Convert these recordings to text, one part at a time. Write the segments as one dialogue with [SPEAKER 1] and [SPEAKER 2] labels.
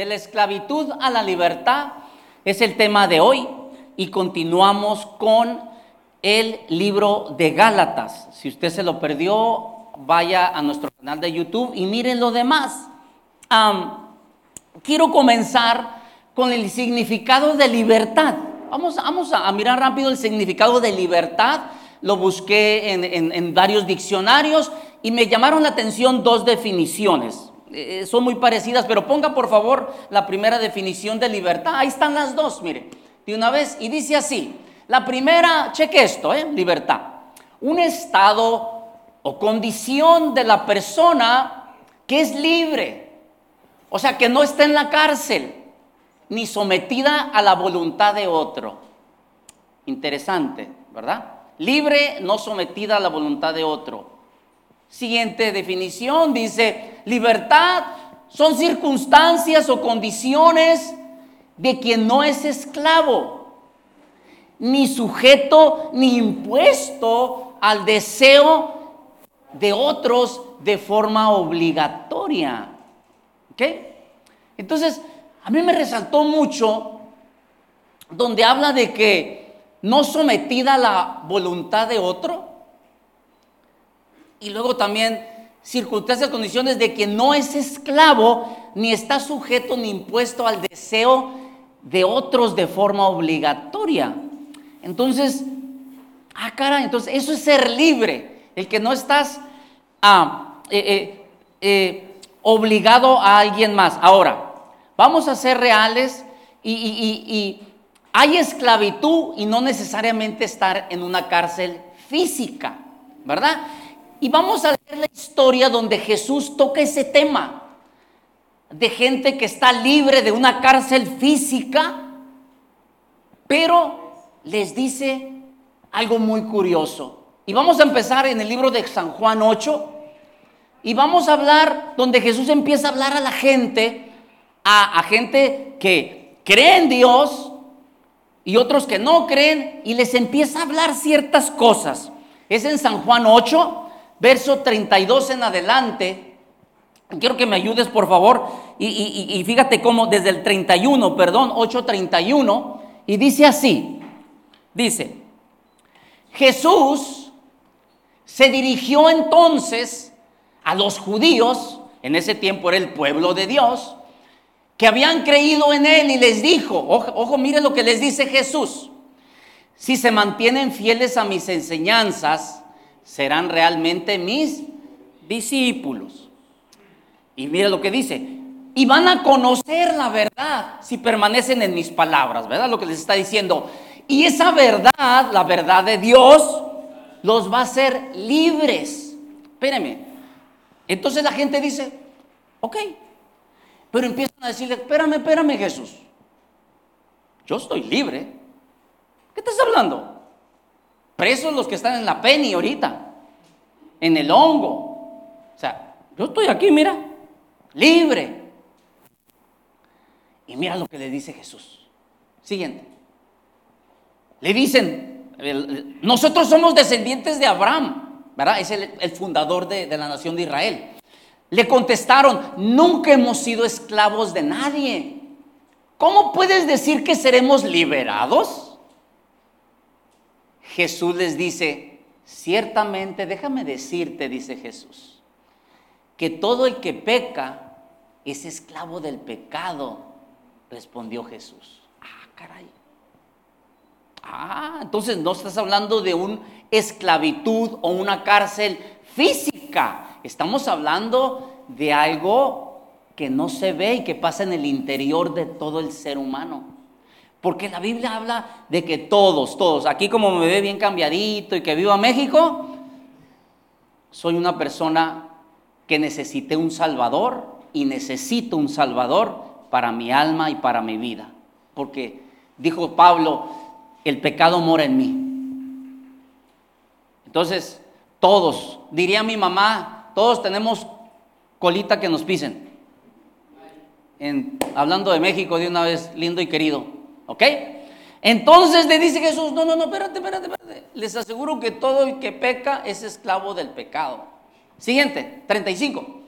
[SPEAKER 1] De la esclavitud a la libertad es el tema de hoy y continuamos con el libro de Gálatas. Si usted se lo perdió, vaya a nuestro canal de YouTube y miren lo demás. quiero comenzar con el significado de libertad. Vamos, a mirar rápido el significado de libertad. Lo busqué en varios diccionarios y me llamaron la atención dos definiciones. Eh, son muy parecidas, pero ponga por favor la primera definición de libertad. Ahí están las dos, mire, de una vez. Y dice así, la primera, cheque esto, ¿eh? libertad. Un estado o condición de la persona que es libre. O sea, que no está en la cárcel, ni sometida a la voluntad de otro. Interesante, ¿verdad? Libre, no sometida a la voluntad de otro. Siguiente definición dice, libertad son circunstancias o condiciones de quien no es esclavo, ni sujeto ni impuesto al deseo de otros de forma obligatoria. ¿Ok? Entonces, a mí me resaltó mucho donde habla de que no sometida a la voluntad de otro, y luego también circunstancias, condiciones de que no es esclavo, ni está sujeto ni impuesto al deseo de otros de forma obligatoria. Entonces, ah, cara, entonces eso es ser libre, el que no estás ah, eh, eh, eh, obligado a alguien más. Ahora, vamos a ser reales y, y hay esclavitud y no necesariamente estar en una cárcel física, ¿verdad? Y vamos a leer la historia donde Jesús toca ese tema de gente que está libre de una cárcel física, pero les dice algo muy curioso. Y vamos a empezar en el libro de San Juan 8 y vamos a hablar donde Jesús empieza a hablar a la gente, a, a gente que cree en Dios y otros que no creen y les empieza a hablar ciertas cosas. Es en San Juan 8 verso 32 en adelante, quiero que me ayudes por favor, y, fíjate cómo desde el 31, perdón, 8.31, y dice así, dice, Jesús se dirigió entonces a los judíos, en ese tiempo era el pueblo de Dios, que habían creído en él y les dijo, ojo, ojo mire lo que les dice Jesús, si se mantienen fieles a mis enseñanzas, serán realmente mis discípulos. Y mira lo que dice, y van a conocer la verdad si permanecen en mis palabras, ¿verdad? Lo que les está diciendo. Y esa verdad, la verdad de Dios, los va a hacer libres. Espérenme. Entonces la gente dice, ok, pero empiezan a decirle, espérame, espérame Jesús. Yo estoy libre. ¿Qué estás hablando? Presos los que están en la Penny ahorita, en el hongo. O sea, yo estoy aquí, mira, libre. Y mira lo que le dice Jesús. Siguiente. Le dicen, nosotros somos descendientes de Abraham, ¿verdad? Es el, fundador de, de la nación de Israel. Le contestaron, nunca hemos sido esclavos de nadie. ¿Cómo puedes decir que seremos liberados? Jesús les dice, ciertamente, déjame decirte, dice Jesús, que todo el que peca es esclavo del pecado, respondió Jesús. Ah, caray. Ah, entonces no estás hablando de una esclavitud o una cárcel física. Estamos hablando de algo que no se ve y que pasa en el interior de todo el ser humano. Porque la Biblia habla de que todos, todos, aquí como me ve bien cambiadito y que vivo en México, soy una persona que necesité un Salvador y necesito un Salvador para mi alma y para mi vida. Porque dijo Pablo, el pecado mora en mí. Entonces, todos, diría mi mamá, todos tenemos colita que nos pisen. hablando de México de una vez, lindo y querido. ¿Ok? Entonces le dice Jesús, no, no, no, espérate, espérate, espérate. Les aseguro que todo el que peca es esclavo del pecado. Siguiente, 35.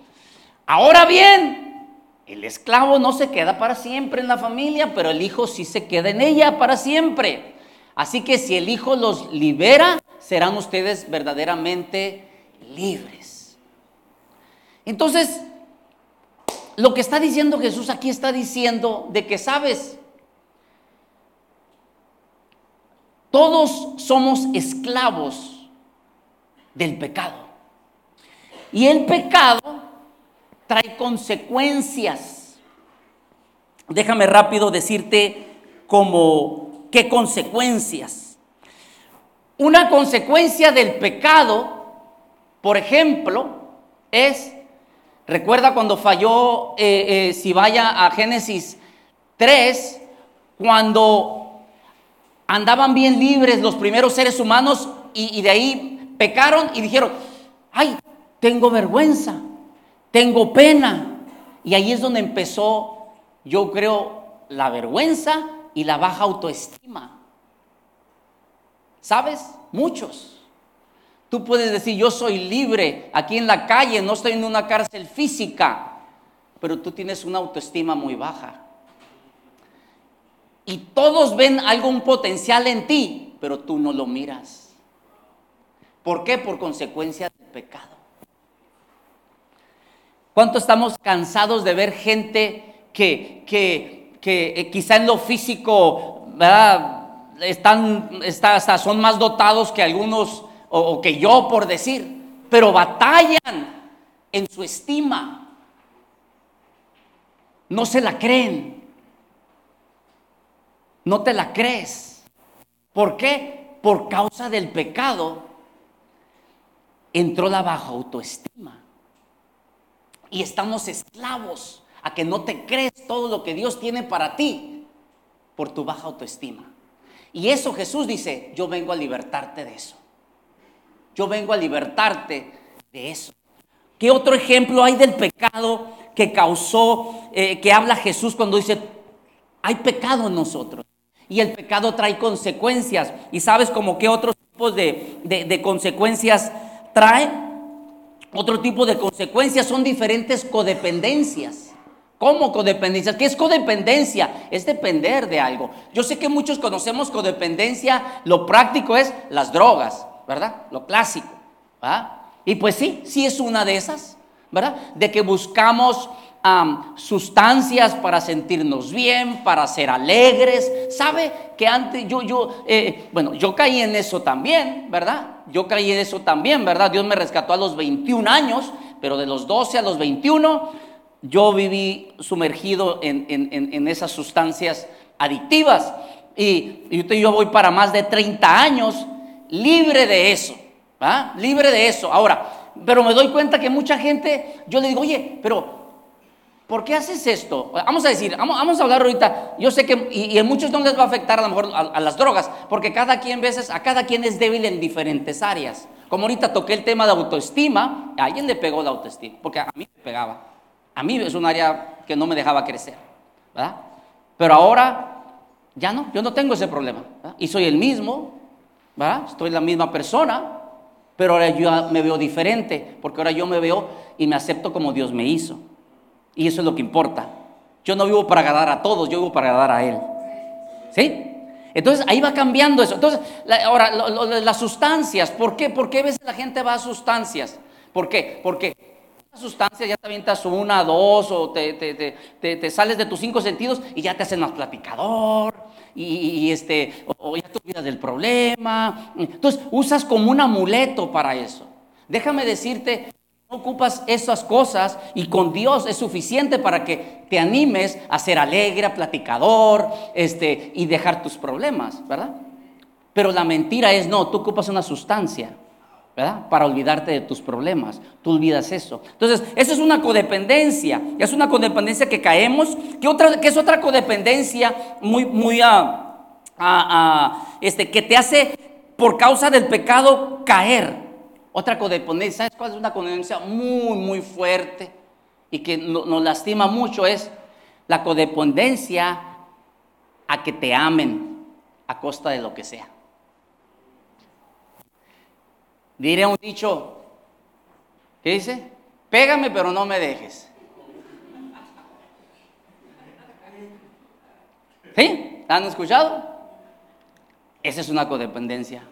[SPEAKER 1] Ahora bien, El esclavo no se queda para siempre en la familia, pero el hijo sí se queda en ella para siempre. Así que si el hijo los libera, serán ustedes verdaderamente libres. Entonces, lo que está diciendo Jesús aquí está diciendo de que, sabes, todos somos esclavos del pecado. Y el pecado trae consecuencias. Déjame rápido decirte como qué consecuencias. Una consecuencia del pecado, por ejemplo, es, recuerda cuando falló, eh, eh, si vaya a Génesis 3, cuando andaban bien libres los primeros seres humanos y, de ahí pecaron y dijeron, ay, tengo vergüenza, tengo pena. Y ahí es donde empezó, yo creo, la vergüenza y la baja autoestima. ¿Sabes? Muchos. Tú puedes decir, yo soy libre aquí en la calle, no estoy en una cárcel física, pero tú tienes una autoestima muy baja. Y todos ven algún potencial en ti, pero tú no lo miras. ¿Por qué? Por consecuencia del pecado. ¿Cuánto estamos cansados de ver gente que, que, que eh, quizá en lo físico Están, son más dotados que algunos o, que yo por decir, pero batallan en su estima? No se la creen. No te la crees. ¿Por qué? Por causa del pecado entró la baja autoestima y estamos esclavos a que no te crees todo lo que Dios tiene para ti por tu baja autoestima. Y eso Jesús dice, yo vengo a libertarte de eso. Yo vengo a libertarte de eso. ¿Qué otro ejemplo hay del pecado que causó, eh, que habla Jesús cuando dice, hay pecado en nosotros? Y el pecado trae consecuencias. ¿Y sabes como qué otros tipos de, de consecuencias trae? Otro tipo de consecuencias son diferentes codependencias. ¿Cómo codependencia? ¿Qué es codependencia? Es depender de algo. Yo sé que muchos conocemos codependencia, lo práctico es las drogas, ¿verdad? Lo clásico. Y pues sí, sí es una de esas, ¿verdad? De que buscamos sustancias para sentirnos bien, para ser alegres. ¿Sabe que antes yo, yo, eh, bueno, yo caí en eso también, ¿verdad? Yo caí en eso también, ¿verdad? Dios me rescató a los 21 años, pero de los 12 a los 21 yo viví sumergido en, esas sustancias adictivas. Y, y, yo voy para más de 30 años libre de eso, ¿va? Libre de eso. Ahora, pero me doy cuenta que mucha gente, yo le digo, oye, pero ¿Por qué haces esto? Vamos a decir, vamos, a hablar ahorita. Yo sé que, y, a muchos no les va a afectar a lo mejor a, las drogas, porque cada quien, veces, a cada quien es débil en diferentes áreas. Como ahorita toqué el tema de autoestima, a alguien le pegó la autoestima, porque a mí me pegaba. A mí es un área que no me dejaba crecer, ¿verdad? Pero ahora ya no, yo no tengo ese problema. Y soy el mismo, ¿verdad? Estoy la misma persona, pero ahora yo me veo diferente, porque ahora yo me veo y me acepto como Dios me hizo. Y eso es lo que importa. Yo no vivo para agradar a todos, yo vivo para agradar a Él. ¿Sí? Entonces ahí va cambiando eso. Entonces, ahora, las sustancias, ¿por qué? ¿Por qué a veces la gente va a sustancias? ¿Por qué? Porque las sustancias ya te avientas una, dos, o te, te, sales de tus cinco sentidos y ya te hacen más platicador, y, este, o ya te olvidas del problema. Entonces usas como un amuleto para eso. Déjame decirte ocupas esas cosas y con Dios es suficiente para que te animes a ser alegre, platicador, este, y dejar tus problemas, ¿verdad? Pero la mentira es, no, tú ocupas una sustancia, ¿verdad? Para olvidarte de tus problemas. Tú olvidas eso. Entonces, eso es una codependencia. Es una codependencia que caemos. ¿Qué, otra, es otra codependencia muy, muy, ah, ah, ah, este, que te hace, por causa del pecado, caer? Otra codependencia, ¿sabes cuál es una codependencia muy, muy fuerte y que nos lastima mucho? Es la codependencia a que te amen a costa de lo que sea. Diré un dicho, ¿qué dice? Pégame pero no me dejes. ¿Sí? ¿Han escuchado? Esa es una codependencia.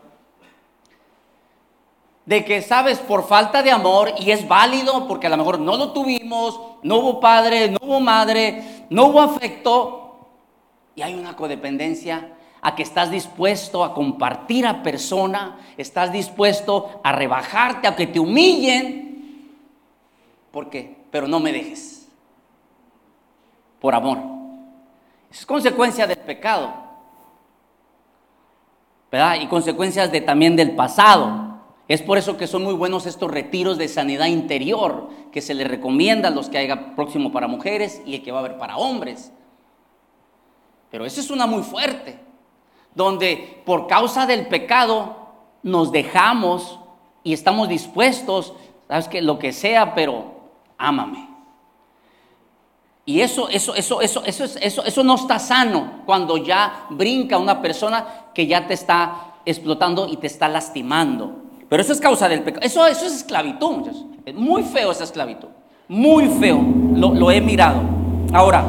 [SPEAKER 1] De que sabes por falta de amor y es válido porque a lo mejor no lo tuvimos, no hubo padre, no hubo madre, no hubo afecto y hay una codependencia a que estás dispuesto a compartir a persona, estás dispuesto a rebajarte, a que te humillen. ¿Por qué? Pero no me dejes. Por amor. Es consecuencia del pecado. ¿Verdad? Y consecuencias de, también del pasado. Es por eso que son muy buenos estos retiros de sanidad interior que se les recomienda a los que haya próximo para mujeres y el que va a haber para hombres. Pero esa es una muy fuerte donde por causa del pecado nos dejamos y estamos dispuestos, sabes que lo que sea, pero ámame. Y eso, eso, eso, eso, eso, eso, eso no está sano cuando ya brinca una persona que ya te está explotando y te está lastimando. Pero eso es causa del pecado. Eso, eso es esclavitud, Es muy feo esa esclavitud. Muy feo. Lo, lo he mirado. Ahora,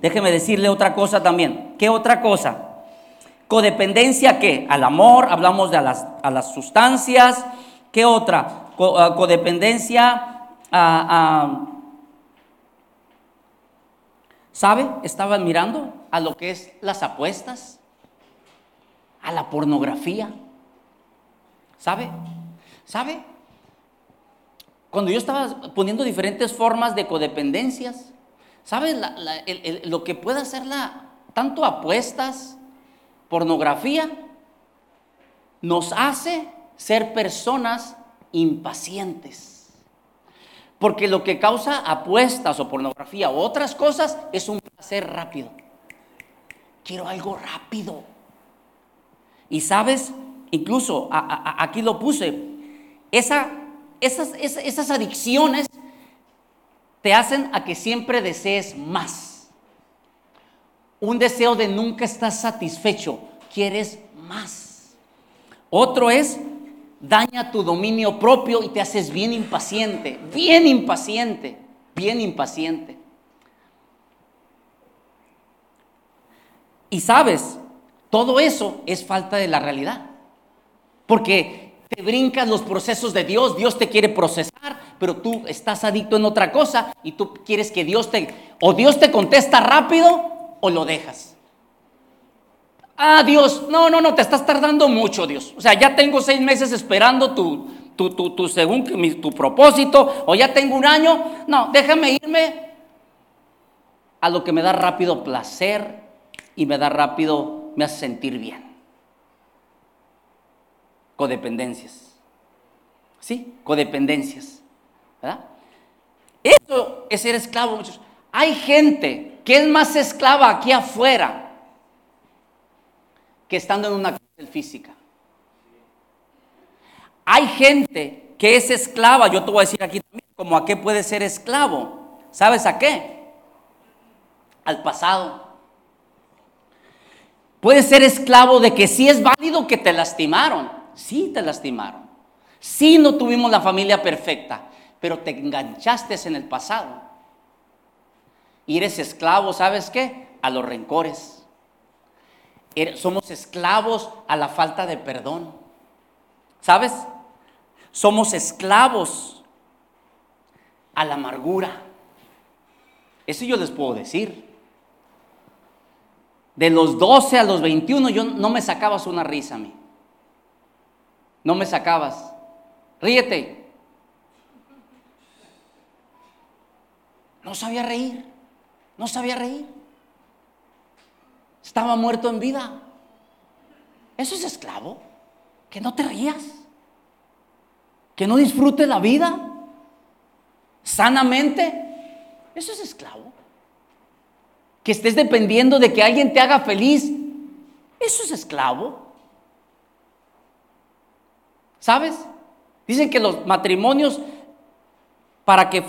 [SPEAKER 1] déjeme decirle otra cosa también. ¿Qué otra cosa? Codependencia, ¿qué? Al amor, hablamos de a las, a las sustancias. ¿Qué otra? Ah, codependencia a, ¿Sabe? Estaban mirando a lo que es las apuestas, a la pornografía. ¿Sabe? ¿Sabe? Cuando yo estaba poniendo diferentes formas de codependencias, ¿sabe lo que puede hacerla? Tanto apuestas, pornografía nos hace ser personas impacientes. Porque lo que causa apuestas o pornografía o otras cosas es un placer rápido. Quiero algo rápido. Y sabes, incluso aquí lo puse, esa, esas, esas adicciones te hacen a que siempre desees más un deseo de nunca estar satisfecho, quieres más. Otro es, daña tu dominio propio y te haces bien impaciente, bien impaciente, bien impaciente. Y sabes, todo eso es falta de la realidad. Porque te brincas los procesos de Dios, Dios te quiere procesar, pero tú estás adicto en otra cosa y tú quieres que Dios te, o Dios te contesta rápido o lo dejas. Ah, Dios, no, no, no, te estás tardando mucho, Dios. O sea, ya tengo seis meses esperando tu, tu, tu, tu según tu propósito, o ya tengo un año. No, déjame irme a lo que me da rápido placer y me da rápido, me hace sentir bien. Codependencias. ¿Sí? Codependencias. ¿Verdad? Eso es ser esclavo, muchos. Hay gente que es más esclava aquí afuera que estando en una cárcel física. Hay gente que es esclava, yo te voy a decir aquí también, como a qué puede ser esclavo. ¿Sabes a qué? Al pasado. Puede ser esclavo de que sí es válido que te lastimaron, sí te lastimaron, sí no tuvimos la familia perfecta, pero te enganchaste en el pasado. Y eres esclavo, ¿sabes qué? A los rencores. Somos esclavos a la falta de perdón. ¿Sabes? Somos esclavos a la amargura. Eso yo les puedo decir. De los 12 a los 21 yo no me sacabas una risa a mí. No me sacabas. Ríete. No sabía reír. No sabía reír. Estaba muerto en vida. Eso es esclavo. Que no te rías. Que no disfrutes la vida sanamente. Eso es esclavo. Que estés dependiendo de que alguien te haga feliz. Eso es esclavo. ¿Sabes? Dicen que los matrimonios para que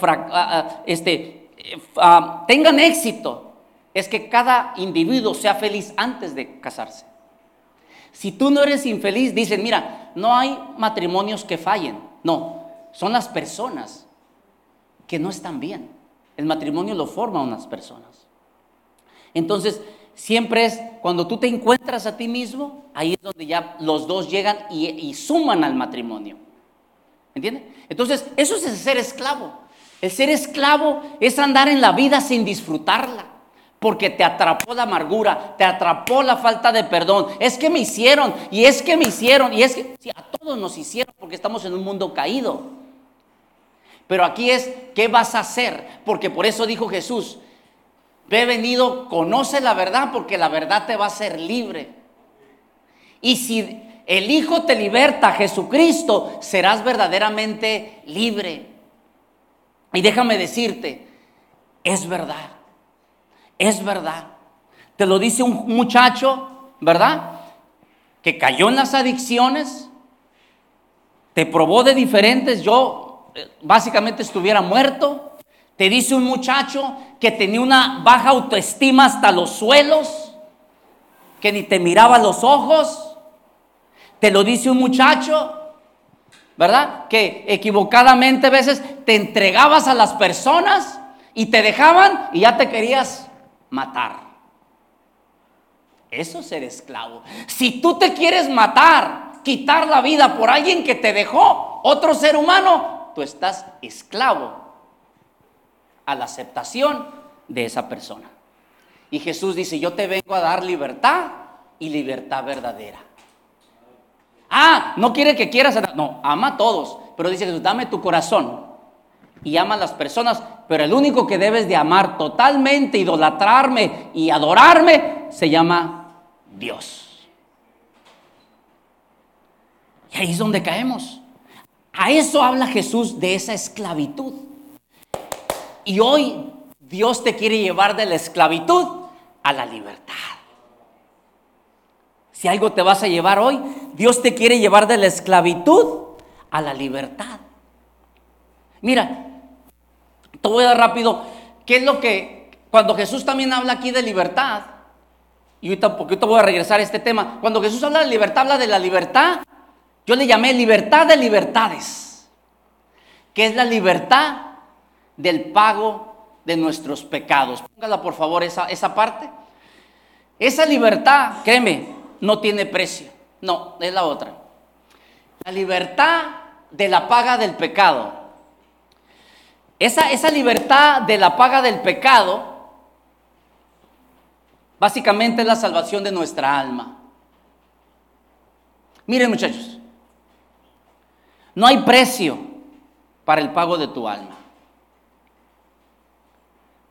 [SPEAKER 1] este, Ah, tengan éxito es que cada individuo sea feliz antes de casarse. Si tú no eres infeliz, dicen, mira, no hay matrimonios que fallen. No, son las personas que no están bien. El matrimonio lo forman unas personas. Entonces, siempre es cuando tú te encuentras a ti mismo, ahí es donde ya los dos llegan y, suman al matrimonio. ¿Entiendes? Entonces, eso es ser esclavo. El ser esclavo es andar en la vida sin disfrutarla. Porque te atrapó la amargura, te atrapó la falta de perdón. Es que me hicieron, y es que me hicieron, y es que a todos nos hicieron porque estamos en un mundo caído. Pero aquí es, ¿qué vas a hacer? Porque por eso dijo Jesús, ve venido, conoce la verdad porque la verdad te va a hacer libre. Y si el Hijo te liberta, Jesucristo, serás verdaderamente libre. Y déjame decirte, es verdad, es verdad. Te lo dice un muchacho, ¿verdad? Que cayó en las adicciones, te probó de diferentes, yo básicamente estuviera muerto. Te dice un muchacho que tenía una baja autoestima hasta los suelos, que ni te miraba los ojos. Te lo dice un muchacho, ¿verdad? Que equivocadamente a veces te entregabas a las personas y te dejaban y ya te querías matar. Eso es ser esclavo. Si tú te quieres matar, quitar la vida por alguien que te dejó, otro ser humano, tú estás esclavo a la aceptación de esa persona. Y Jesús dice, yo te vengo a dar libertad y libertad verdadera. Ah, no quiere que quieras, no, ama a todos, pero dice Jesús, dame tu corazón y ama a las personas, pero el único que debes de amar totalmente, idolatrarme y adorarme, se llama Dios. Y ahí es donde caemos. A eso habla Jesús de esa esclavitud. Y hoy Dios te quiere llevar de la esclavitud a la libertad. Si algo te vas a llevar hoy, Dios te quiere llevar de la esclavitud a la libertad. Mira, te voy a dar rápido, ¿qué es lo que, cuando Jesús también habla aquí de libertad, y ahorita voy a regresar a este tema, cuando Jesús habla de libertad, habla de la libertad. Yo le llamé libertad de libertades, que es la libertad del pago de nuestros pecados. Póngala por favor esa, esa parte. Esa libertad, créeme, no tiene precio. No, es la otra. La libertad de la paga del pecado. Esa, esa libertad de la paga del pecado, básicamente es la salvación de nuestra alma. Miren muchachos, no hay precio para el pago de tu alma.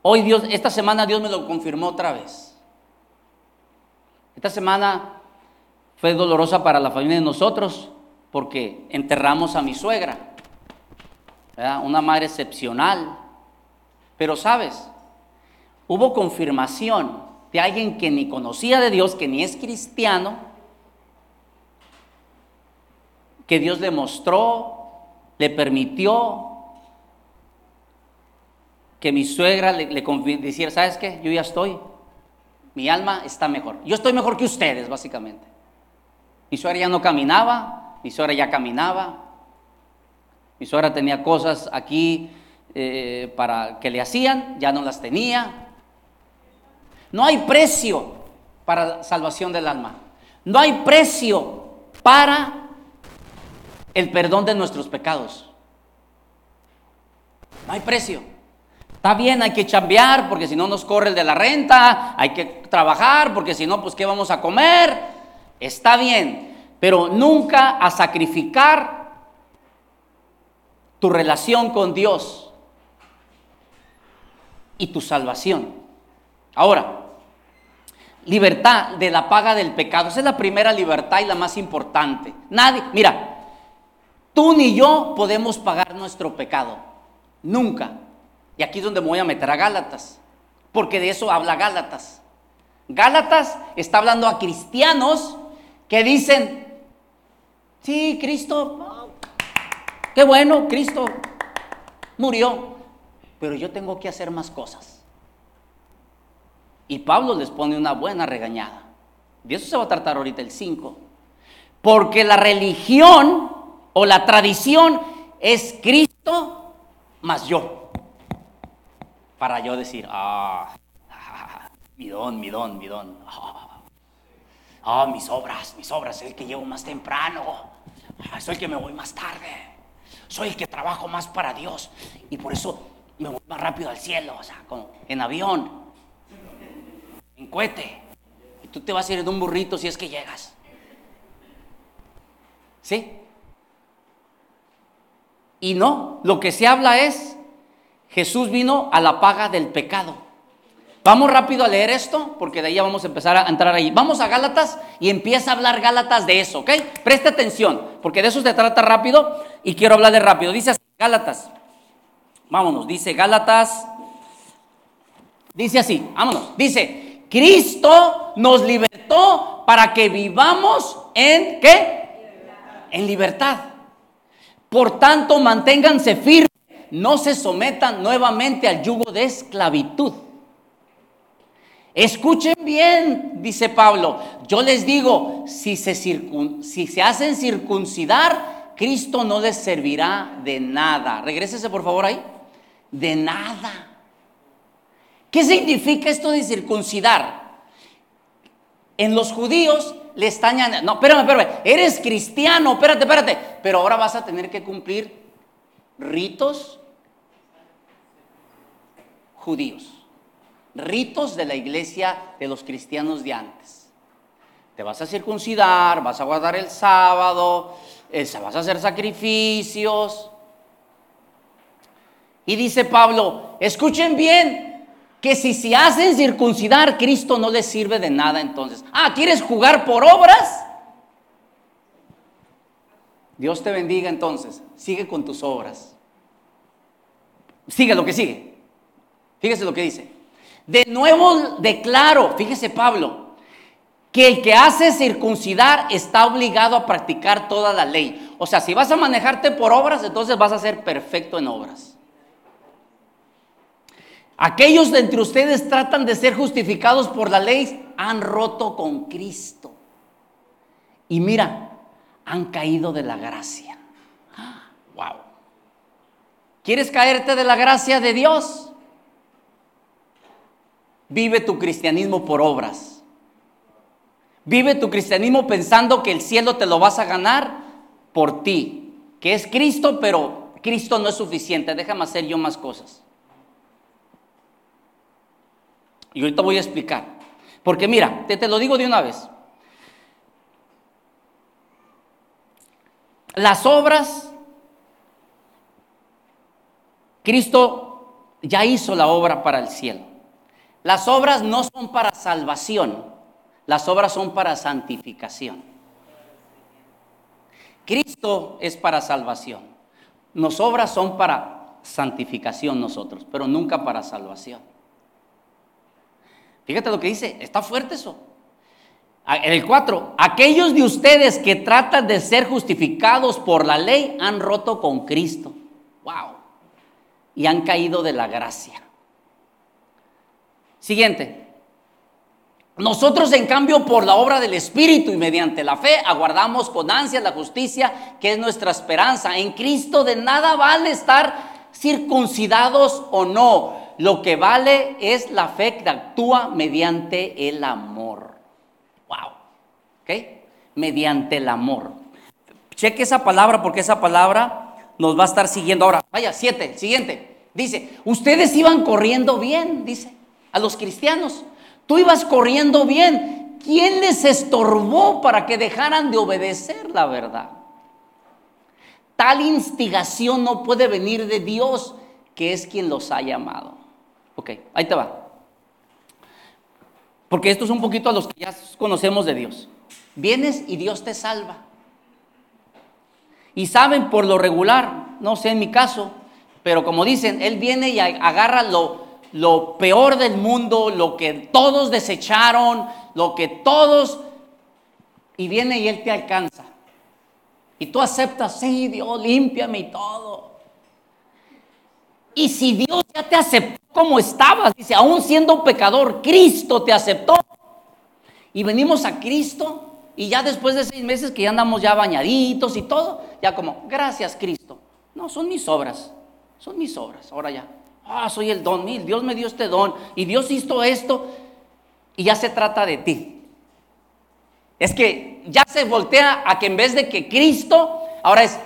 [SPEAKER 1] Hoy Dios, esta semana Dios me lo confirmó otra vez. Esta semana fue dolorosa para la familia de nosotros porque enterramos a mi suegra, una madre excepcional. Pero sabes, hubo confirmación de alguien que ni conocía de Dios, que ni es cristiano, que Dios le mostró, le permitió que mi suegra le, le ¿sabes qué? Yo ya estoy, mi alma está mejor. Yo estoy mejor que ustedes, básicamente. Mi suegra ya no caminaba, mi suegra ya caminaba. Mi suegra tenía cosas aquí eh, para que le hacían, ya no las tenía. No hay precio para la salvación del alma. No hay precio para el perdón de nuestros pecados. No hay precio. Está bien, hay que chambear porque si no nos corre el de la renta, hay que trabajar porque si no, pues ¿qué vamos a comer? Está bien, pero nunca a sacrificar tu relación con Dios y tu salvación. Ahora, libertad de la paga del pecado. Esa es la primera libertad y la más importante. Nadie, mira, Tú ni yo podemos pagar nuestro pecado. Nunca. Y aquí es donde me voy a meter a Gálatas. Porque de eso habla Gálatas. Gálatas está hablando a cristianos que dicen, sí, Cristo, qué bueno, Cristo murió, pero yo tengo que hacer más cosas. Y Pablo les pone una buena regañada. De eso se va a tratar ahorita el 5. Porque la religión o la tradición es Cristo más yo. Para yo decir, ah, mi don, mi don, mi don. Ah, mis obras, mis obras, soy el que llego más temprano, ah, soy el que me voy más tarde, soy el que trabajo más para Dios y por eso me voy más rápido al cielo, o sea, en avión, en cohete. Y tú te vas a ir en un burrito si es que llegas. ¿Sí? Y no, lo que se habla es, Jesús vino a la paga del pecado. Vamos rápido a leer esto, porque de ahí ya vamos a empezar a entrar ahí. Vamos a Gálatas y empieza a hablar Gálatas de eso, ¿ok? Preste atención, porque de eso se trata rápido y quiero hablar de rápido. Dice así, Gálatas. Vámonos, dice Gálatas. Dice así, vámonos. Dice, Cristo nos libertó para que vivamos en qué? En libertad. Por tanto, manténganse firmes, no se sometan nuevamente al yugo de esclavitud. Escuchen bien, dice Pablo, yo les digo, si se, hacen circuncidar, Cristo no les servirá de nada. Regrésese por favor ahí. De nada. ¿Qué significa esto de circuncidar? En los judíos le están No, espérame, espérame. Eres cristiano, espérate, espérate. Pero ahora vas a tener que cumplir ritos judíos ritos de la iglesia de los cristianos de antes. Te vas a circuncidar, vas a guardar el sábado, eh, vas a hacer sacrificios. Y dice Pablo, escuchen bien, que si se hacen circuncidar, Cristo no les sirve de nada entonces. Ah, ¿quieres jugar por obras? Dios te bendiga entonces, sigue con tus obras. Sigue lo que sigue. Fíjese lo que dice. De nuevo declaro, fíjese Pablo, que el que hace circuncidar está obligado a practicar toda la ley. O sea, si vas a manejarte por obras, entonces vas a ser perfecto en obras. Aquellos de entre ustedes tratan de ser justificados por la ley, han roto con Cristo. Y mira, han caído de la gracia. Wow. ¿Quieres caerte de la gracia de Dios? Vive tu cristianismo por obras. Vive tu cristianismo pensando que el cielo te lo vas a ganar por ti, que es Cristo, pero Cristo no es suficiente, déjame hacer yo más cosas. Y ahorita voy a explicar. Porque mira, te, te lo digo de una vez. Las obras, Cristo ya hizo la obra para el cielo. Las obras no son para salvación, las obras son para santificación. Cristo es para salvación. Las obras son para santificación nosotros, pero nunca para salvación. Fíjate lo que dice, está fuerte eso. En el 4, aquellos de ustedes que tratan de ser justificados por la ley han roto con Cristo. Wow. Y han caído de la gracia. Siguiente. Nosotros, en cambio, por la obra del Espíritu y mediante la fe, aguardamos con ansia la justicia, que es nuestra esperanza. En Cristo de nada vale estar circuncidados o no. Lo que vale es la fe que actúa mediante el amor. Wow. ¿Ok? Mediante el amor. Cheque esa palabra porque esa palabra nos va a estar siguiendo. Ahora, vaya, siete, siguiente. Dice, ustedes iban corriendo bien, dice a los cristianos. Tú ibas corriendo bien. ¿Quién les estorbó para que dejaran de obedecer la verdad? Tal instigación no puede venir de Dios, que es quien los ha llamado. Ok, ahí te va. Porque esto es un poquito a los que ya conocemos de Dios. Vienes y Dios te salva. Y saben por lo regular, no sé en mi caso, pero como dicen, Él viene y agarra lo, lo peor del mundo, lo que todos desecharon, lo que todos, y viene y Él te alcanza. Y tú aceptas, sí, Dios, límpiame y todo. Y si Dios ya te aceptó como estabas, dice, aún siendo pecador, Cristo te aceptó. Y venimos a Cristo y ya después de seis meses que ya andamos ya bañaditos y todo, ya como, gracias Cristo. No, son mis obras, son mis obras, ahora ya. Ah, soy el don, Dios me dio este don y Dios hizo esto. y ya se trata de ti. Es que ya se voltea a que en vez de que Cristo, ahora es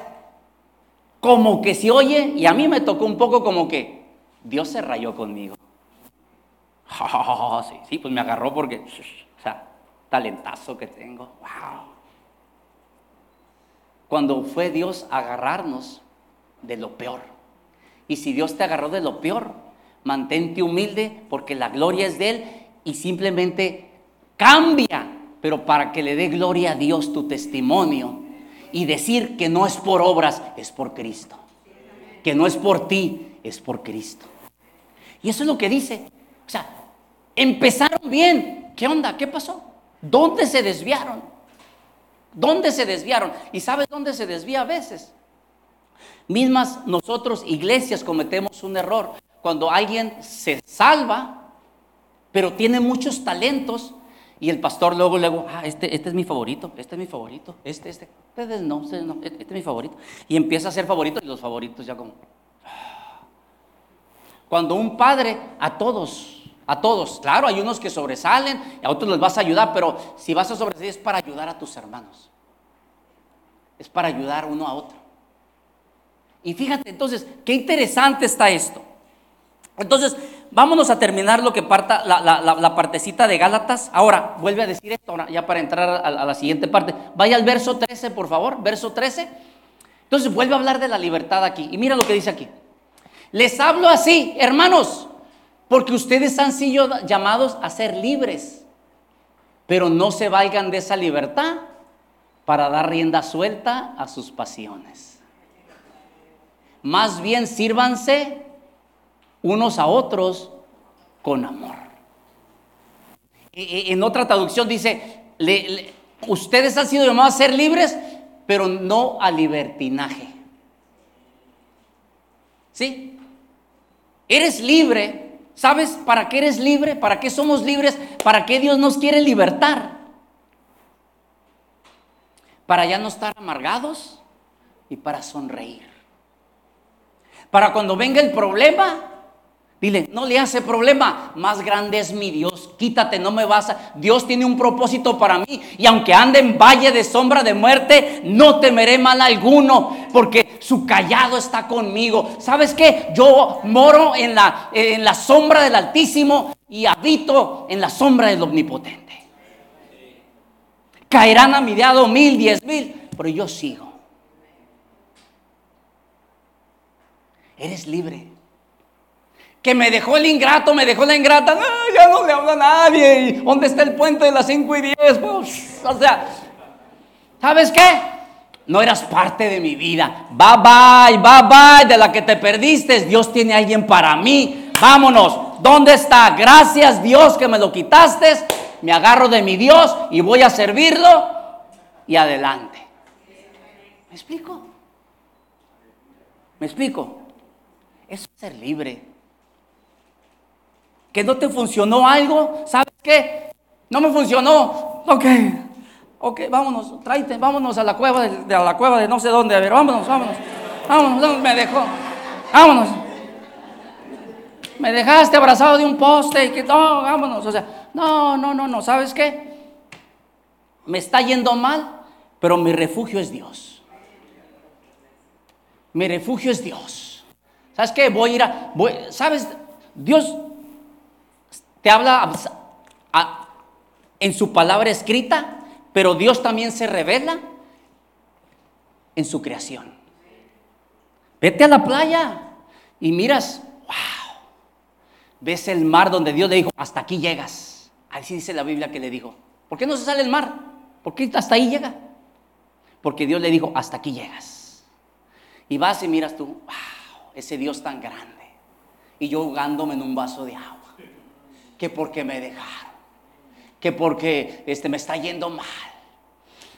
[SPEAKER 1] como que se oye, y a mí me tocó un poco como que Dios se rayó conmigo. sí, sí, pues me agarró porque, talentazo que tengo. Cuando fue Dios a agarrarnos de lo peor. Y si Dios te agarró de lo peor, mantente humilde porque la gloria es de Él y simplemente cambia, pero para que le dé gloria a Dios tu testimonio y decir que no es por obras, es por Cristo. Que no es por ti, es por Cristo. Y eso es lo que dice. O sea, empezaron bien. ¿Qué onda? ¿Qué pasó? ¿Dónde se desviaron? ¿Dónde se desviaron? ¿Y sabes dónde se desvía a veces? Mismas nosotros, iglesias, cometemos un error. Cuando alguien se salva, pero tiene muchos talentos, y el pastor luego, luego, ah, este, este es mi favorito, este es mi favorito, este, este, ustedes no, ustedes no, este, este es mi favorito. Y empieza a ser favorito y los favoritos ya como... Ah. Cuando un padre, a todos, a todos, claro, hay unos que sobresalen, a otros les vas a ayudar, pero si vas a sobresalir es para ayudar a tus hermanos. Es para ayudar uno a otro. Y fíjate, entonces, qué interesante está esto. Entonces, vámonos a terminar lo que parta la, partecita de Gálatas. Ahora, vuelve a decir esto, ya para entrar a, a, la siguiente parte. Vaya al verso 13, por favor, verso 13. Entonces, vuelve a hablar de la libertad aquí. Y mira lo que dice aquí. Les hablo así, hermanos, porque ustedes han sido llamados a ser libres, pero no se valgan de esa libertad para dar rienda suelta a sus pasiones. Más bien sírvanse unos a otros con amor. E, e, en otra traducción dice, ustedes han sido llamados a ser libres, pero no a libertinaje. ¿Sí? Eres libre. ¿Sabes para qué eres libre? ¿Para qué somos libres? ¿Para qué Dios nos quiere libertar? Para ya no estar amargados y para sonreír. Para cuando venga el problema, Dile, no le hace problema, más grande es mi Dios, quítate, no me vas a... Dios tiene un propósito para mí y aunque ande en valle de sombra de muerte, no temeré mal alguno, porque su callado está conmigo. ¿Sabes qué? Yo moro en la, en la sombra del Altísimo y habito en la sombra del Omnipotente. Caerán a mi lado mil, diez mil, pero yo sigo. Libre que me dejó el ingrato, me dejó la ingrata, ya no le habla a nadie. ¿Dónde está el puente de las 5 y 10? Pues, o sea, ¿sabes qué? No eras parte de mi vida. Bye bye, bye bye, de la que te perdiste. Dios tiene a alguien para mí. Vámonos. ¿Dónde está? Gracias Dios que me lo quitaste. Me agarro de mi Dios y voy a servirlo y adelante. ¿Me explico? ¿Me explico? Es ser libre que no te funcionó algo, ¿sabes qué? No me funcionó. Ok, ok, vámonos, tráete, vámonos a la cueva de, la cueva de no sé dónde. A ver, vámonos, vámonos, vámonos, me dejó. Vámonos. Me dejaste abrazado de un poste y que no, vámonos. O sea, no, no, no, no, ¿sabes qué? Me está yendo mal, pero mi refugio es Dios. Mi refugio es Dios. ¿Sabes qué? Voy a ir a. ¿Sabes? Dios te habla en su palabra escrita, pero Dios también se revela en su creación. Vete a la playa y miras, wow, ves el mar donde Dios le dijo, hasta aquí llegas. Así dice la Biblia que le dijo. ¿Por qué no se sale el mar? ¿Por qué hasta ahí llega? Porque Dios le dijo, hasta aquí llegas. Y vas y miras tú, wow, ese Dios tan grande. Y yo jugándome en un vaso de agua que porque me dejaron, que porque este, me está yendo mal.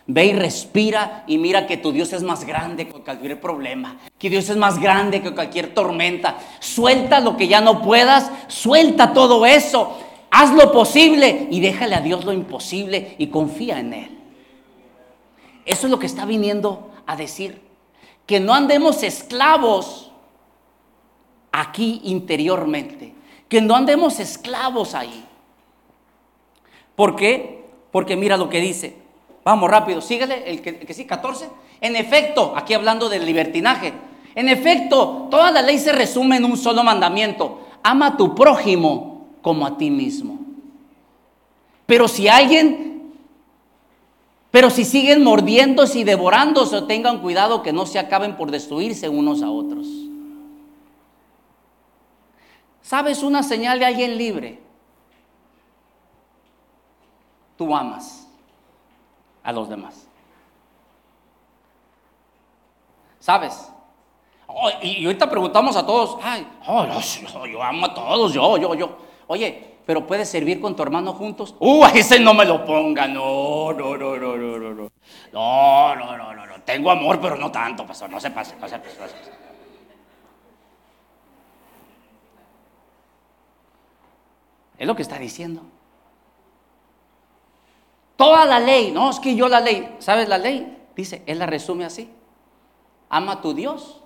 [SPEAKER 1] Ve y respira y mira que tu Dios es más grande que cualquier problema, que Dios es más grande que cualquier tormenta. Suelta lo que ya no puedas, suelta todo eso, haz lo posible y déjale a Dios lo imposible y confía en Él. Eso es lo que está viniendo a decir, que no andemos esclavos aquí interiormente, que no andemos esclavos ahí. ¿Por qué? Porque mira lo que dice. Vamos rápido, síguele, el que, sí, 14. En efecto, aquí hablando del libertinaje, en efecto, toda la ley se resume en un solo mandamiento. Ama a tu prójimo como a ti mismo. Pero si alguien, pero si siguen mordiéndose y devorándose, tengan cuidado que no se acaben por destruirse unos a otros. ¿Sabes una señal de alguien libre? Tú amas a los demás. ¿Sabes? Oh, y, ahorita preguntamos a todos, ay, oh, yo, amo a todos, yo, yo, yo. Oye, pero puedes servir con tu hermano juntos. Uh, ese no me lo ponga, no, no, no, no, no, no, no. No, no, no, no. Tengo amor, pero no tanto, pastor, no se pase, no se pase. No se pase. Es lo que está diciendo. Toda la ley, no, es que yo la ley, ¿sabes la ley? Dice, él la resume así. Ama a tu Dios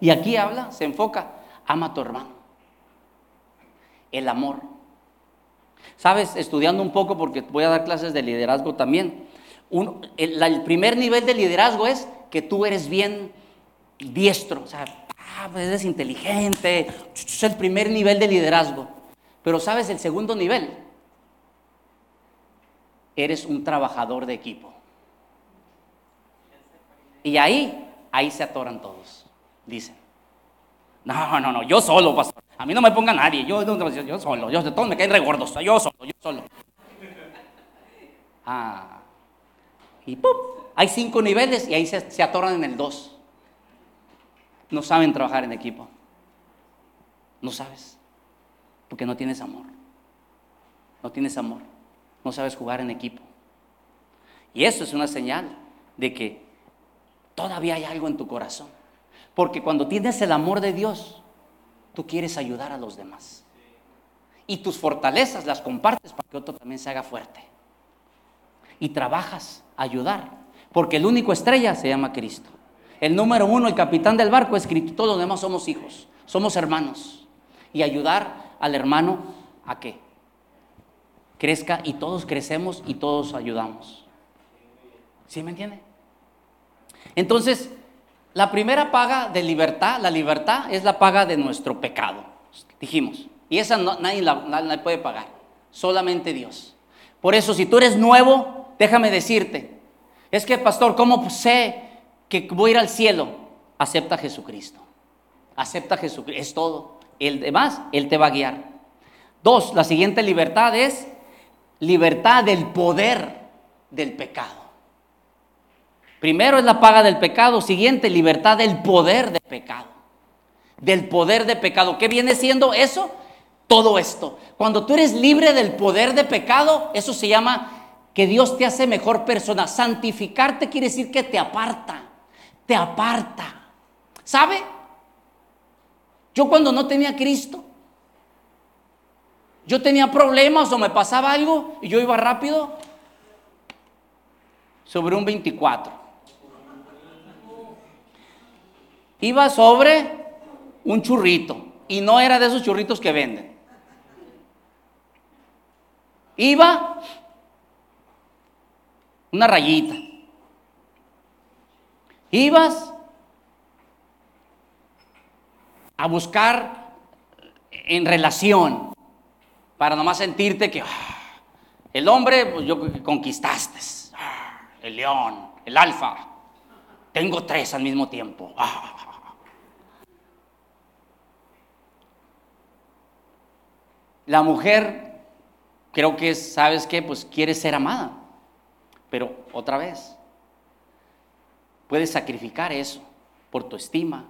[SPEAKER 1] y aquí habla, se enfoca, ama a tu hermano. El amor. Sabes, estudiando un poco, porque voy a dar clases de liderazgo también, el, primer nivel de liderazgo es que tú eres bien diestro, o sea, ah, pues eres inteligente, es el primer nivel de liderazgo. Pero sabes, el segundo nivel, eres un trabajador de equipo. Y ahí, ahí se atoran todos dicen. No, no, no, yo solo, pastor. A mí no me ponga nadie, yo, yo, solo, yo, todos me caen regordos, yo solo, yo solo. Ah. Y ¡pum! Hay cinco niveles y ahí se, se atoran en el dos. No saben trabajar en equipo. No sabes. Porque no tienes amor. No tienes amor. No sabes jugar en equipo. Y eso es una señal de que todavía hay algo en tu corazón. Porque cuando tienes el amor de Dios, tú quieres ayudar a los demás. Y tus fortalezas las compartes para que otro también se haga fuerte. Y trabajas a ayudar. Porque el único estrella se llama Cristo. El número uno, el capitán del barco es Cristo. Todos los demás somos hijos, somos hermanos. Y ayudar al hermano a que crezca y todos crecemos y todos ayudamos. ¿Sí me entiende? Entonces, la primera paga de libertad, la libertad es la paga de nuestro pecado, dijimos. Y esa nadie, la, puede pagar, solamente Dios. Por eso, si tú eres nuevo, déjame decirte, es que, pastor, ¿cómo sé que voy a ir al cielo? Acepta a Jesucristo. Acepta a Jesucristo, es todo. El demás, Él te va a guiar. Dos, la siguiente libertad es libertad del poder del pecado. Primero es la paga del pecado, siguiente, libertad del poder de pecado. Del poder de pecado. ¿Qué viene siendo eso? Todo esto. Cuando tú eres libre del poder de pecado, eso se llama que Dios te hace mejor persona. Santificarte quiere decir que te aparta, te aparta. ¿Sabe? Yo cuando no tenía Cristo, yo tenía problemas o me pasaba algo y yo iba rápido sobre un 24. Iba sobre un churrito y no era de esos churritos que venden. Iba una rayita. Ibas a buscar en relación para nomás sentirte que ah, el hombre, pues yo que conquistaste, ah, el león, el alfa, tengo tres al mismo tiempo. Ah, La mujer, creo que ¿sabes qué? Pues quiere ser amada. Pero otra vez, puedes sacrificar eso por tu estima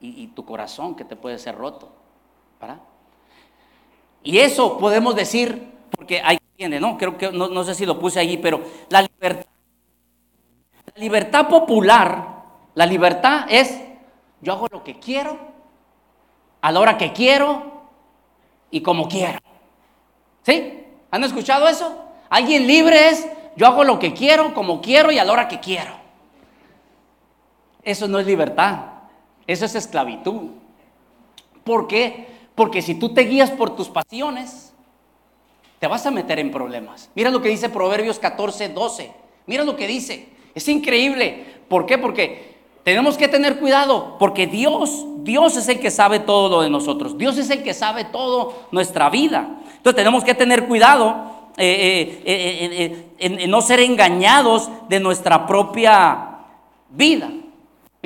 [SPEAKER 1] y, tu corazón que te puede ser roto. ¿verdad? Y eso podemos decir, porque hay tiene, ¿no? Creo que no, no sé si lo puse allí, pero la libertad, la libertad popular, la libertad es yo hago lo que quiero, a la hora que quiero, y como quiero. ¿Sí? ¿Han escuchado eso? Alguien libre es, yo hago lo que quiero, como quiero y a la hora que quiero. Eso no es libertad, eso es esclavitud. ¿Por qué? Porque si tú te guías por tus pasiones, te vas a meter en problemas. Mira lo que dice Proverbios 14, 12. Mira lo que dice. Es increíble. ¿Por qué? Porque tenemos que tener cuidado, porque Dios, Dios es el que sabe todo lo de nosotros. Dios es el que sabe todo nuestra vida. Entonces tenemos que tener cuidado eh, eh, eh, en, no ser engañados de nuestra propia vida.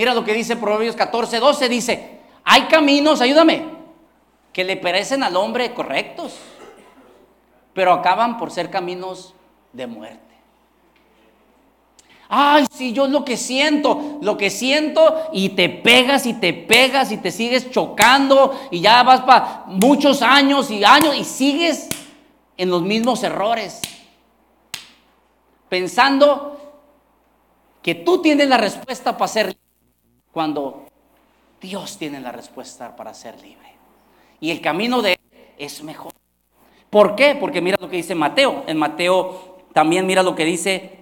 [SPEAKER 1] Mira lo que dice Proverbios 14, 12. Dice, hay caminos, ayúdame, que le parecen al hombre correctos, pero acaban por ser caminos de muerte. Ay, sí, yo lo que siento, lo que siento, y te pegas y te pegas y te sigues chocando y ya vas para muchos años y años y sigues en los mismos errores, pensando que tú tienes la respuesta para ser cuando Dios tiene la respuesta para ser libre. Y el camino de Él es mejor. ¿Por qué? Porque mira lo que dice Mateo. En Mateo también mira lo que dice,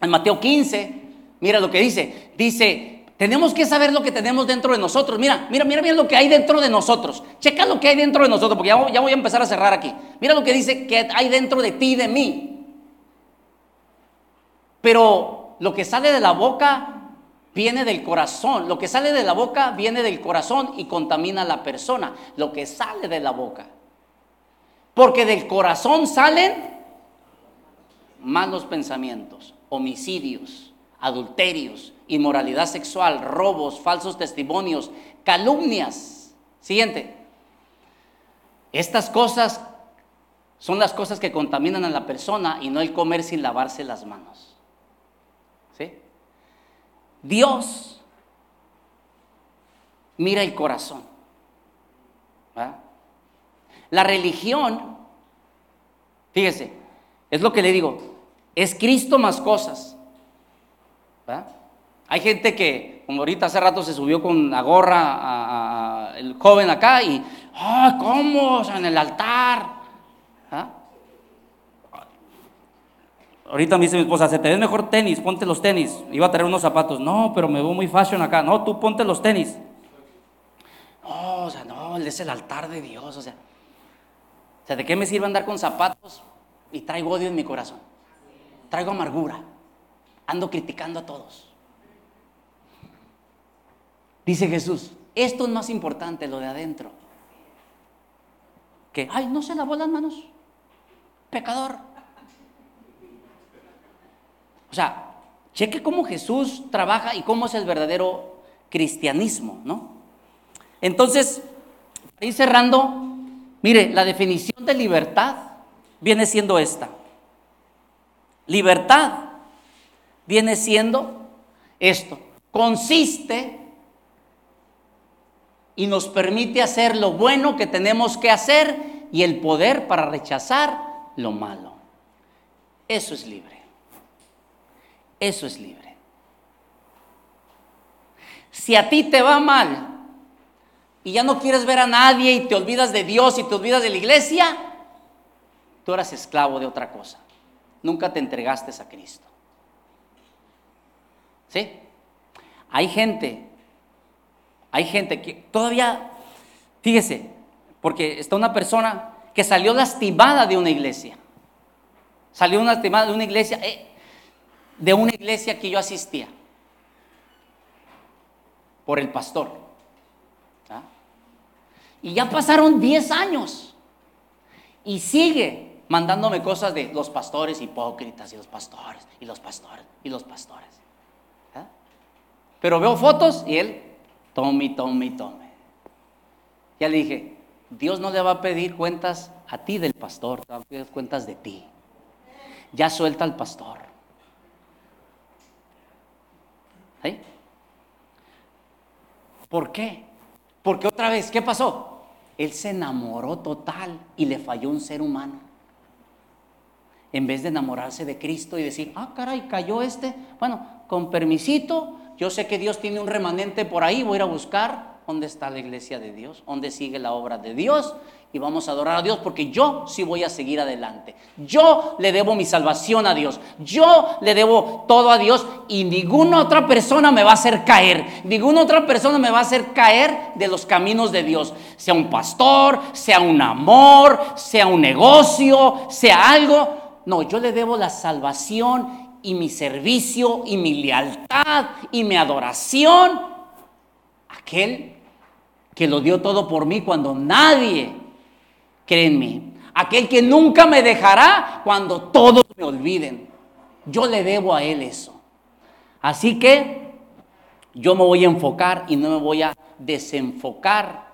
[SPEAKER 1] en Mateo 15, mira lo que dice. Dice, tenemos que saber lo que tenemos dentro de nosotros. Mira, mira, mira bien lo que hay dentro de nosotros. Checa lo que hay dentro de nosotros, porque ya, ya voy a empezar a cerrar aquí. Mira lo que dice que hay dentro de ti y de mí. Pero lo que sale de la boca viene del corazón. Lo que sale de la boca viene del corazón y contamina a la persona. Lo que sale de la boca. Porque del corazón salen malos pensamientos, homicidios, adulterios, inmoralidad sexual, robos, falsos testimonios, calumnias. Siguiente. Estas cosas son las cosas que contaminan a la persona y no el comer sin lavarse las manos. Dios mira el corazón. La religión, fíjese, es lo que le digo, es Cristo más cosas. Hay gente que, como ahorita hace rato se subió con la gorra el joven acá y, ¡ah, cómo! en el altar. ¿Ah? Ahorita me dice mi esposa, se te ven mejor tenis, ponte los tenis. Iba a traer unos zapatos. No, pero me veo muy fashion acá. No, tú ponte los tenis. No, o sea, no, es el altar de Dios. O sea, sea, ¿de qué me sirve andar con zapatos y traigo odio en mi corazón? Traigo amargura. Ando criticando a todos. Dice Jesús, esto es más importante, lo de adentro. Que, ay, no se lavó las manos. Pecador. O sea, cheque cómo Jesús trabaja y cómo es el verdadero cristianismo, ¿no? Entonces, ahí cerrando, Mire, la definición de libertad viene siendo esta. Libertad viene siendo esto. Consiste y nos permite hacer lo bueno que tenemos que hacer y el poder para rechazar lo malo. Eso es libre. Eso es libre. Si a ti te va mal y ya no quieres ver a nadie y te olvidas de Dios y te olvidas de la iglesia, tú eras esclavo de otra cosa. Nunca te entregaste a Cristo. ¿Sí? Hay gente, hay gente que todavía, fíjese, porque está una persona que salió lastimada de una iglesia. Salió lastimada de una iglesia, eh, de una iglesia que yo asistía, por el pastor. Y ya pasaron 10 años. Y sigue mandándome cosas de los pastores hipócritas y los pastores y los pastores y los pastores. ¿Ah? Pero veo fotos y él, tome, tome, tome. Ya le dije, Dios no le va a pedir cuentas a ti del pastor, te va a pedir cuentas de ti. Ya suelta al pastor. ¿Por qué? Porque otra vez, ¿qué pasó? Él se enamoró total y le falló un ser humano. En vez de enamorarse de Cristo y decir, ah, caray, cayó este. Bueno, con permisito, yo sé que Dios tiene un remanente por ahí, voy a ir a buscar dónde está la iglesia de Dios, dónde sigue la obra de Dios y vamos a adorar a Dios porque yo sí voy a seguir adelante. Yo le debo mi salvación a Dios. Yo le debo todo a Dios y ninguna otra persona me va a hacer caer. Ninguna otra persona me va a hacer caer de los caminos de Dios. Sea un pastor, sea un amor, sea un negocio, sea algo. No, yo le debo la salvación y mi servicio y mi lealtad y mi adoración a aquel que lo dio todo por mí cuando nadie Créenme, Aquel que nunca me dejará cuando todos me olviden. Yo le debo a Él eso. Así que yo me voy a enfocar y no me voy a desenfocar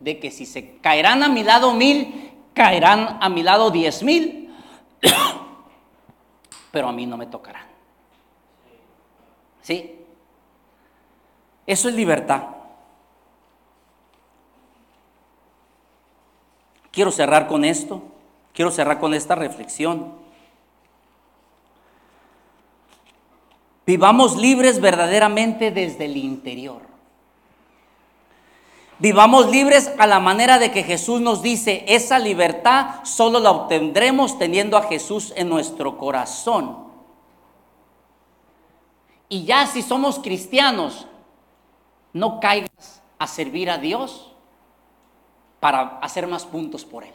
[SPEAKER 1] de que si se caerán a mi lado mil, caerán a mi lado diez mil, pero a mí no me tocarán. ¿Sí? Eso es libertad. Quiero cerrar con esto, quiero cerrar con esta reflexión. Vivamos libres verdaderamente desde el interior. Vivamos libres a la manera de que Jesús nos dice, esa libertad solo la obtendremos teniendo a Jesús en nuestro corazón. Y ya si somos cristianos, no caigas a servir a Dios para hacer más puntos por Él,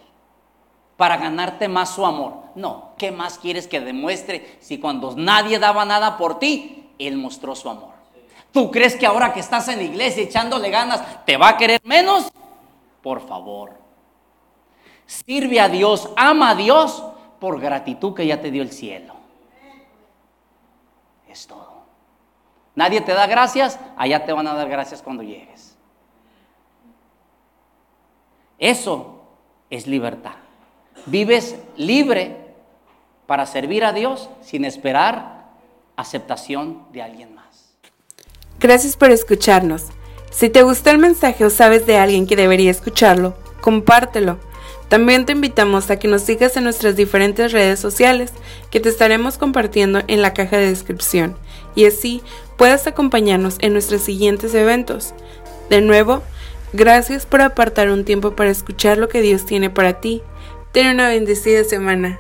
[SPEAKER 1] para ganarte más su amor. No, ¿qué más quieres que demuestre si cuando nadie daba nada por ti, Él mostró su amor? ¿Tú crees que ahora que estás en la iglesia echándole ganas, te va a querer menos? Por favor. Sirve a Dios, ama a Dios por gratitud que ya te dio el cielo. Es todo. Nadie te da gracias, allá te van a dar gracias cuando llegues. Eso es libertad. Vives libre para servir a Dios sin esperar aceptación de alguien más.
[SPEAKER 2] Gracias por escucharnos. Si te gustó el mensaje o sabes de alguien que debería escucharlo, compártelo. También te invitamos a que nos sigas en nuestras diferentes redes sociales que te estaremos compartiendo en la caja de descripción y así puedas acompañarnos en nuestros siguientes eventos. De nuevo, Gracias por apartar un tiempo para escuchar lo que Dios tiene para ti. Ten una bendecida semana.